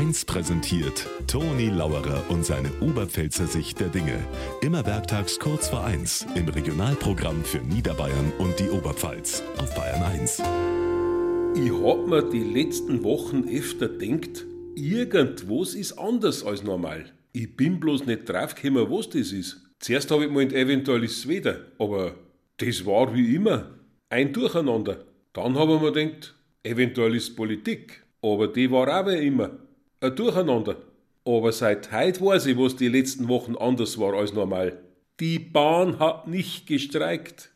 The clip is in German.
1 präsentiert Toni Lauerer und seine Oberpfälzer Sicht der Dinge. Immer werktags kurz vor 1 im Regionalprogramm für Niederbayern und die Oberpfalz auf Bayern 1. Ich hab mir die letzten Wochen öfter denkt, irgendwas ist anders als normal. Ich bin bloß nicht draufgekommen, was das ist. Zuerst habe ich gemeint, eventuell ist es wieder, aber das war wie immer. Ein Durcheinander. Dann habe ich mir gedacht, eventuell ist Politik. Aber die war auch wie immer. Ein Durcheinander. Aber seit heute weiß ich, was die letzten Wochen anders war als normal. Die Bahn hat nicht gestreikt.